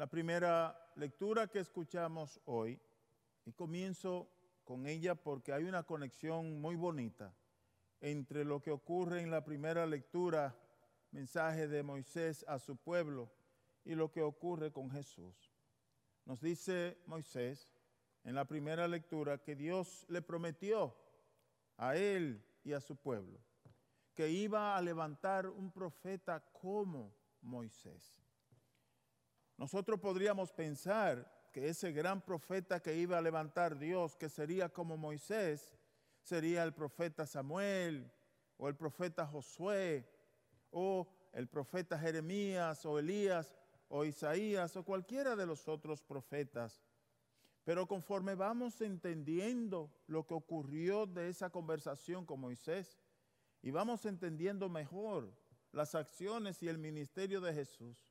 La primera lectura que escuchamos hoy, y comienzo con ella porque hay una conexión muy bonita entre lo que ocurre en la primera lectura, mensaje de Moisés a su pueblo, y lo que ocurre con Jesús. Nos dice Moisés en la primera lectura que Dios le prometió a él y a su pueblo que iba a levantar un profeta como Moisés. Nosotros podríamos pensar que ese gran profeta que iba a levantar Dios, que sería como Moisés, sería el profeta Samuel o el profeta Josué o el profeta Jeremías o Elías o Isaías o cualquiera de los otros profetas. Pero conforme vamos entendiendo lo que ocurrió de esa conversación con Moisés y vamos entendiendo mejor las acciones y el ministerio de Jesús,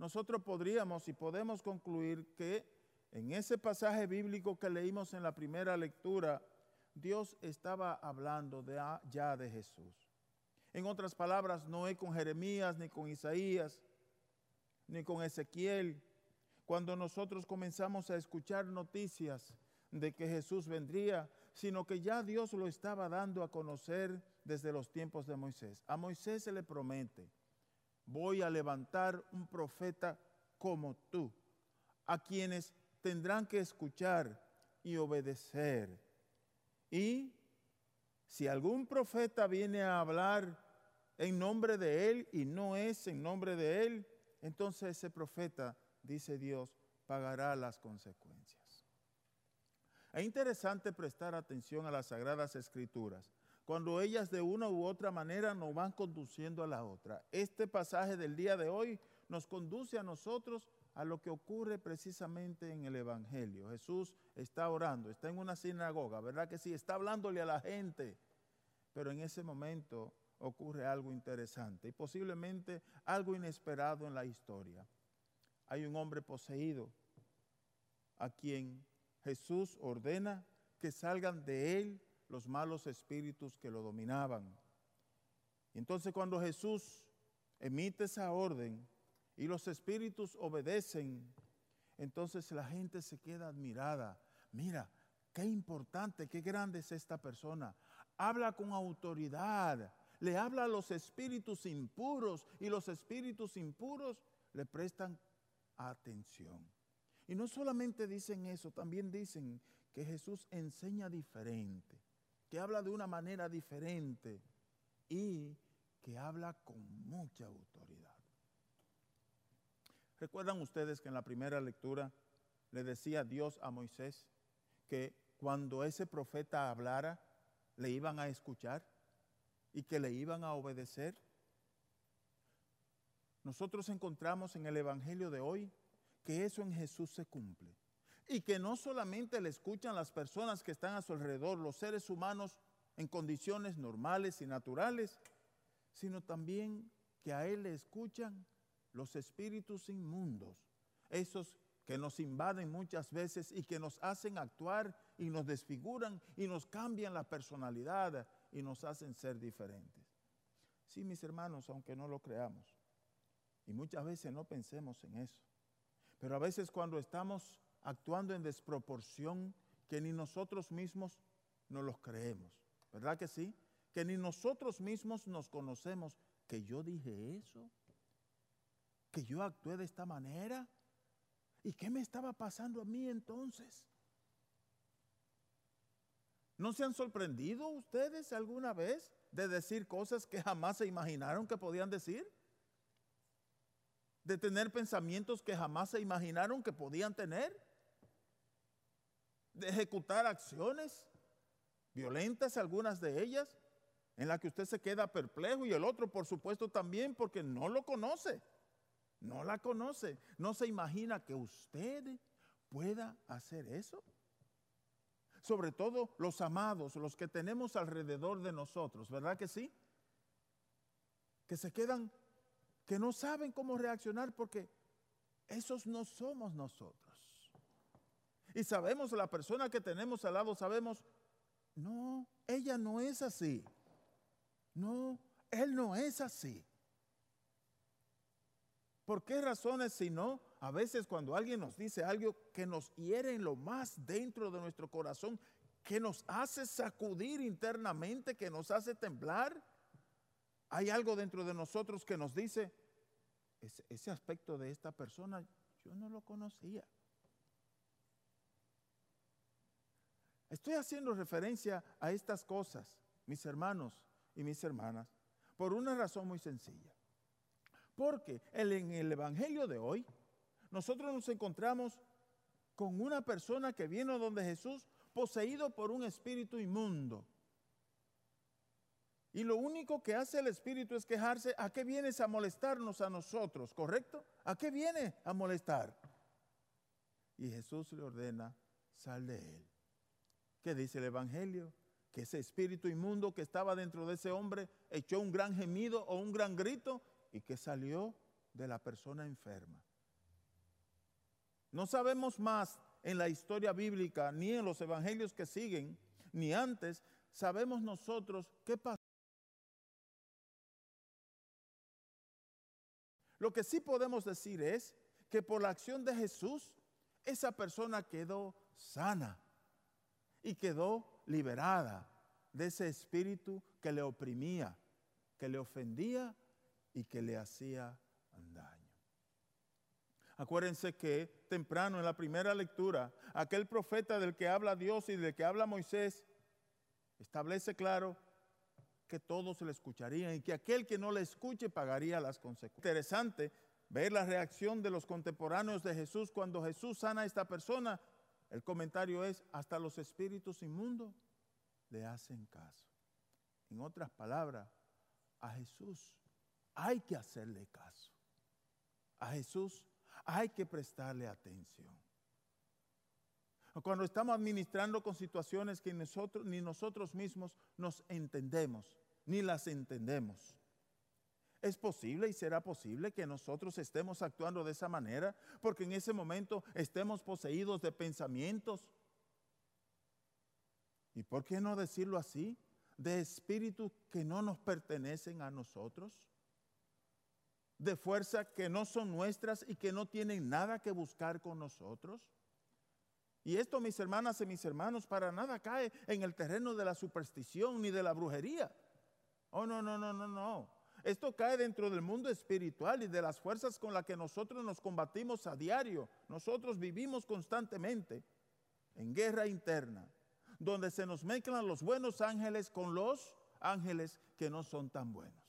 nosotros podríamos y podemos concluir que en ese pasaje bíblico que leímos en la primera lectura, Dios estaba hablando de, ya de Jesús. En otras palabras, no es con Jeremías, ni con Isaías, ni con Ezequiel. Cuando nosotros comenzamos a escuchar noticias de que Jesús vendría, sino que ya Dios lo estaba dando a conocer desde los tiempos de Moisés. A Moisés se le promete, voy a levantar un profeta como tú, a quienes tendrán que escuchar y obedecer. Y si algún profeta viene a hablar en nombre de él y no es en nombre de él, entonces ese profeta, dice Dios, pagará las consecuencias. Es interesante prestar atención a las sagradas escrituras, cuando ellas de una u otra manera nos van conduciendo a la otra. Este pasaje del día de hoy nos conduce a nosotros a lo que ocurre precisamente en el Evangelio. Jesús está orando, está en una sinagoga, ¿verdad que sí? Está hablándole a la gente, pero en ese momento ocurre algo interesante y posiblemente algo inesperado en la historia. Hay un hombre poseído a quien Jesús ordena que salgan de él los malos espíritus que lo dominaban. Y entonces cuando Jesús emite esa orden, y los espíritus obedecen, entonces la gente se queda admirada. Mira, qué importante, qué grande es esta persona. Habla con autoridad, le habla a los espíritus impuros y los espíritus impuros le prestan atención. Y no solamente dicen eso, también dicen que Jesús enseña diferente, que habla de una manera diferente y que habla con mucha autoridad. ¿Recuerdan ustedes que en la primera lectura le decía Dios a Moisés que cuando ese profeta hablara, le iban a escuchar y que le iban a obedecer? Nosotros encontramos en el Evangelio de hoy que eso en Jesús se cumple. Y que no solamente le escuchan las personas que están a su alrededor, los seres humanos en condiciones normales y naturales, sino también que a Él le escuchan los espíritus inmundos, esos que nos invaden muchas veces y que nos hacen actuar y nos desfiguran y nos cambian la personalidad y nos hacen ser diferentes. Sí, mis hermanos, aunque no lo creamos, y muchas veces no pensemos en eso, pero a veces cuando estamos actuando en desproporción, que ni nosotros mismos nos los creemos, ¿verdad que sí? Que ni nosotros mismos nos conocemos, que yo dije eso que yo actué de esta manera? ¿Y qué me estaba pasando a mí entonces? ¿No se han sorprendido ustedes alguna vez de decir cosas que jamás se imaginaron que podían decir? ¿De tener pensamientos que jamás se imaginaron que podían tener? ¿De ejecutar acciones violentas, algunas de ellas, en las que usted se queda perplejo y el otro, por supuesto, también porque no lo conoce? no la conoce, no se imagina que usted pueda hacer eso. Sobre todo los amados, los que tenemos alrededor de nosotros, ¿verdad que sí? Que se quedan, que no saben cómo reaccionar porque esos no somos nosotros. Y sabemos, la persona que tenemos al lado, sabemos, no, ella no es así. No, él no es así. ¿Por qué razones si no? A veces cuando alguien nos dice algo que nos hiere en lo más dentro de nuestro corazón, que nos hace sacudir internamente, que nos hace temblar, hay algo dentro de nosotros que nos dice, ese, ese aspecto de esta persona yo no lo conocía. Estoy haciendo referencia a estas cosas, mis hermanos y mis hermanas, por una razón muy sencilla. Porque en el Evangelio de hoy, nosotros nos encontramos con una persona que vino donde Jesús poseído por un espíritu inmundo. Y lo único que hace el espíritu es quejarse, ¿a qué vienes a molestarnos a nosotros? ¿Correcto? ¿A qué viene a molestar? Y Jesús le ordena, sal de él. ¿Qué dice el Evangelio? Que ese espíritu inmundo que estaba dentro de ese hombre echó un gran gemido o un gran grito y que salió de la persona enferma. No sabemos más en la historia bíblica, ni en los evangelios que siguen, ni antes, sabemos nosotros qué pasó. Lo que sí podemos decir es que por la acción de Jesús, esa persona quedó sana y quedó liberada de ese espíritu que le oprimía, que le ofendía y que le hacía daño. Acuérdense que temprano en la primera lectura, aquel profeta del que habla Dios y del que habla Moisés, establece claro que todos le escucharían y que aquel que no le escuche pagaría las consecuencias. Interesante ver la reacción de los contemporáneos de Jesús cuando Jesús sana a esta persona el comentario es, hasta los espíritus inmundos le hacen caso. En otras palabras, a Jesús hay que hacerle caso. A Jesús hay que prestarle atención. Cuando estamos administrando con situaciones que nosotros, ni nosotros mismos nos entendemos, ni las entendemos. ¿Es posible y será posible que nosotros estemos actuando de esa manera? Porque en ese momento estemos poseídos de pensamientos. ¿Y por qué no decirlo así? De espíritus que no nos pertenecen a nosotros. De fuerza que no son nuestras y que no tienen nada que buscar con nosotros. Y esto, mis hermanas y mis hermanos, para nada cae en el terreno de la superstición ni de la brujería. Oh, no, no, no, no, no. Esto cae dentro del mundo espiritual y de las fuerzas con las que nosotros nos combatimos a diario. Nosotros vivimos constantemente en guerra interna, donde se nos mezclan los buenos ángeles con los ángeles que no son tan buenos.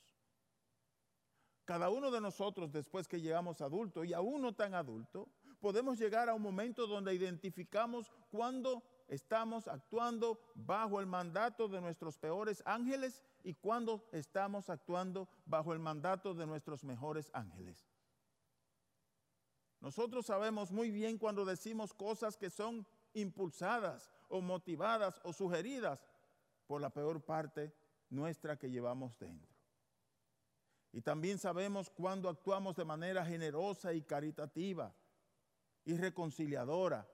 Cada uno de nosotros, después que llegamos adulto y aún no tan adulto, podemos llegar a un momento donde identificamos cuando estamos actuando bajo el mandato de nuestros peores ángeles y cuando estamos actuando bajo el mandato de nuestros mejores ángeles. Nosotros sabemos muy bien cuando decimos cosas que son impulsadas o motivadas o sugeridas por la peor parte nuestra que llevamos dentro. Y también sabemos cuando actuamos de manera generosa y caritativa y reconciliadora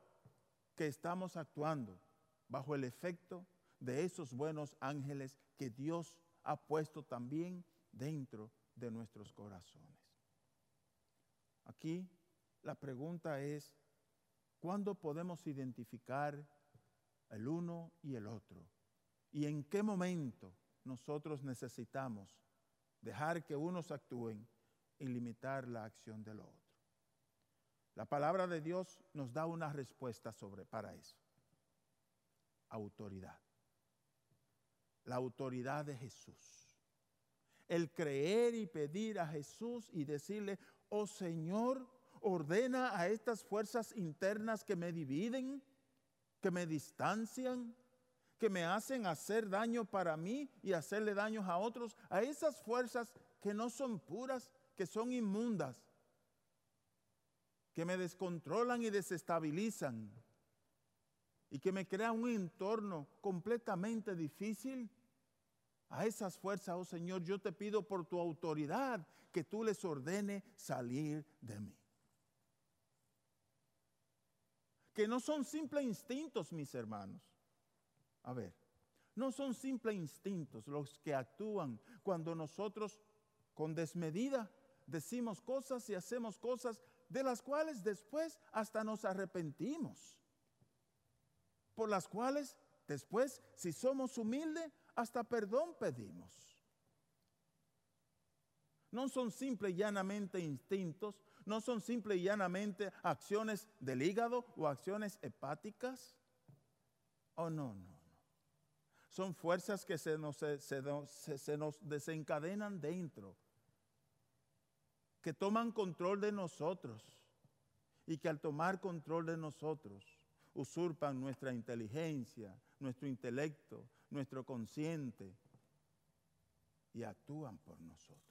que estamos actuando bajo el efecto de esos buenos ángeles que Dios ha puesto también dentro de nuestros corazones. Aquí la pregunta es, ¿cuándo podemos identificar el uno y el otro? ¿Y en qué momento nosotros necesitamos dejar que unos actúen y limitar la acción del otro? La palabra de Dios nos da una respuesta sobre para eso. Autoridad. La autoridad de Jesús. El creer y pedir a Jesús y decirle, oh Señor, ordena a estas fuerzas internas que me dividen, que me distancian, que me hacen hacer daño para mí y hacerle daños a otros, a esas fuerzas que no son puras, que son inmundas que me descontrolan y desestabilizan y que me crean un entorno completamente difícil, a esas fuerzas, oh Señor, yo te pido por tu autoridad que tú les ordene salir de mí. Que no son simples instintos, mis hermanos. A ver, no son simples instintos los que actúan cuando nosotros con desmedida decimos cosas y hacemos cosas de las cuales después hasta nos arrepentimos. Por las cuales después, si somos humildes, hasta perdón pedimos. No son simple y llanamente instintos, no son simple y llanamente acciones del hígado o acciones hepáticas. Oh, no, no, no. Son fuerzas que se nos, se nos desencadenan dentro, que toman control de nosotros y que al tomar control de nosotros usurpan nuestra inteligencia, nuestro intelecto, nuestro consciente y actúan por nosotros.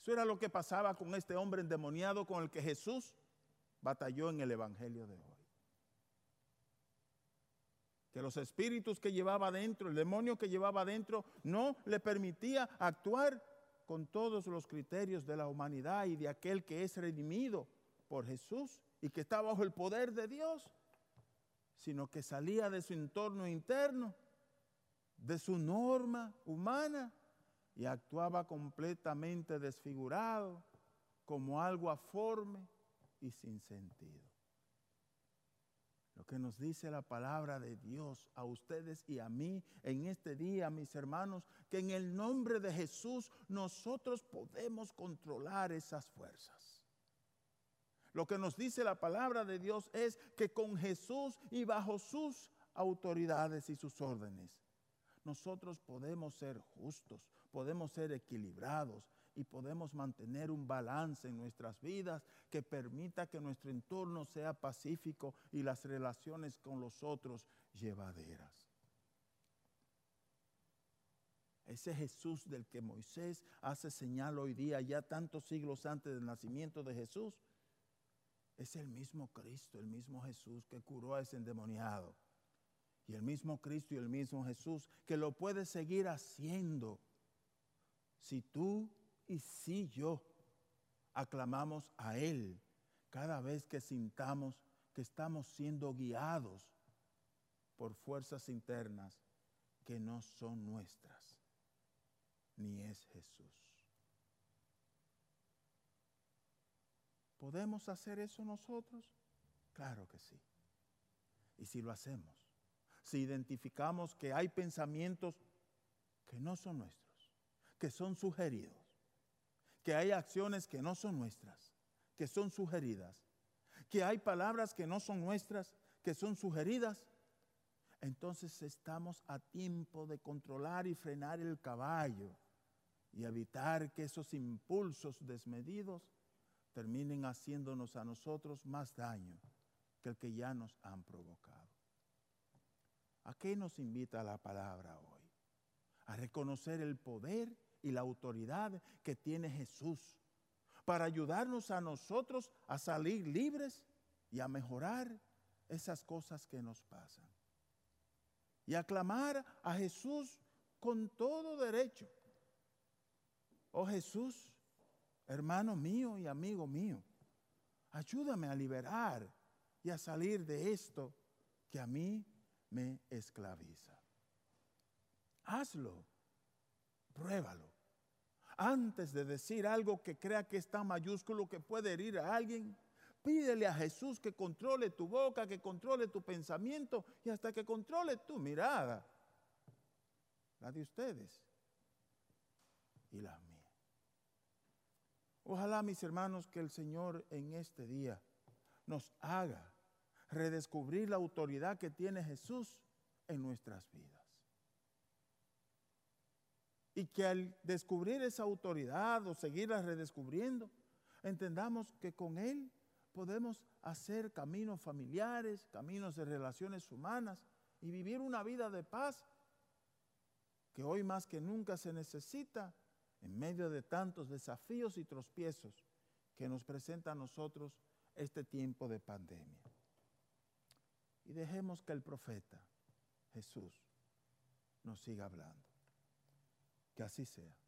Eso era lo que pasaba con este hombre endemoniado con el que Jesús batalló en el Evangelio de hoy. Que los espíritus que llevaba adentro, el demonio que llevaba adentro, no le permitía actuar con todos los criterios de la humanidad y de aquel que es redimido por Jesús y que está bajo el poder de Dios, sino que salía de su entorno interno, de su norma humana y actuaba completamente desfigurado, como algo aforme y sin sentido. Lo que nos dice la palabra de Dios a ustedes y a mí en este día, mis hermanos, que en el nombre de Jesús nosotros podemos controlar esas fuerzas. Lo que nos dice la palabra de Dios es que con Jesús y bajo sus autoridades y sus órdenes, nosotros podemos ser justos, podemos ser equilibrados y podemos mantener un balance en nuestras vidas que permita que nuestro entorno sea pacífico y las relaciones con los otros llevaderas. Ese Jesús del que Moisés hace señal hoy día, ya tantos siglos antes del nacimiento de Jesús, es el mismo Cristo, el mismo Jesús que curó a ese endemoniado. Y el mismo Cristo y el mismo Jesús que lo puede seguir haciendo si tú y si yo aclamamos a Él cada vez que sintamos que estamos siendo guiados por fuerzas internas que no son nuestras, ni es Jesús. ¿Podemos hacer eso nosotros? Claro que sí. Y si lo hacemos, si identificamos que hay pensamientos que no son nuestros, que son sugeridos, que hay acciones que no son nuestras, que son sugeridas, que hay palabras que no son nuestras, que son sugeridas, entonces estamos a tiempo de controlar y frenar el caballo y evitar que esos impulsos desmedidos terminen haciéndonos a nosotros más daño que el que ya nos han provocado. ¿A qué nos invita la palabra hoy? A reconocer el poder y la autoridad que tiene Jesús para ayudarnos a nosotros a salir libres y a mejorar esas cosas que nos pasan. Y aclamar a Jesús con todo derecho. Oh Jesús, hermano mío y amigo mío, ayúdame a liberar y a salir de esto que a mí me esclaviza. Hazlo, pruébalo antes de decir algo que crea que es tan mayúsculo que puede herir a alguien, pídele a Jesús que controle tu boca, que controle tu pensamiento y hasta que controle tu mirada, la de ustedes y la mía. Ojalá, mis hermanos, que el Señor en este día nos haga redescubrir la autoridad que tiene Jesús en nuestras vidas y que al descubrir esa autoridad o seguirla redescubriendo, entendamos que con Él podemos hacer caminos familiares, caminos de relaciones humanas y vivir una vida de paz que hoy más que nunca se necesita en medio de tantos desafíos y tropiezos que nos presenta a nosotros este tiempo de pandemia. Y dejemos que el profeta Jesús nos siga hablando. Así sea.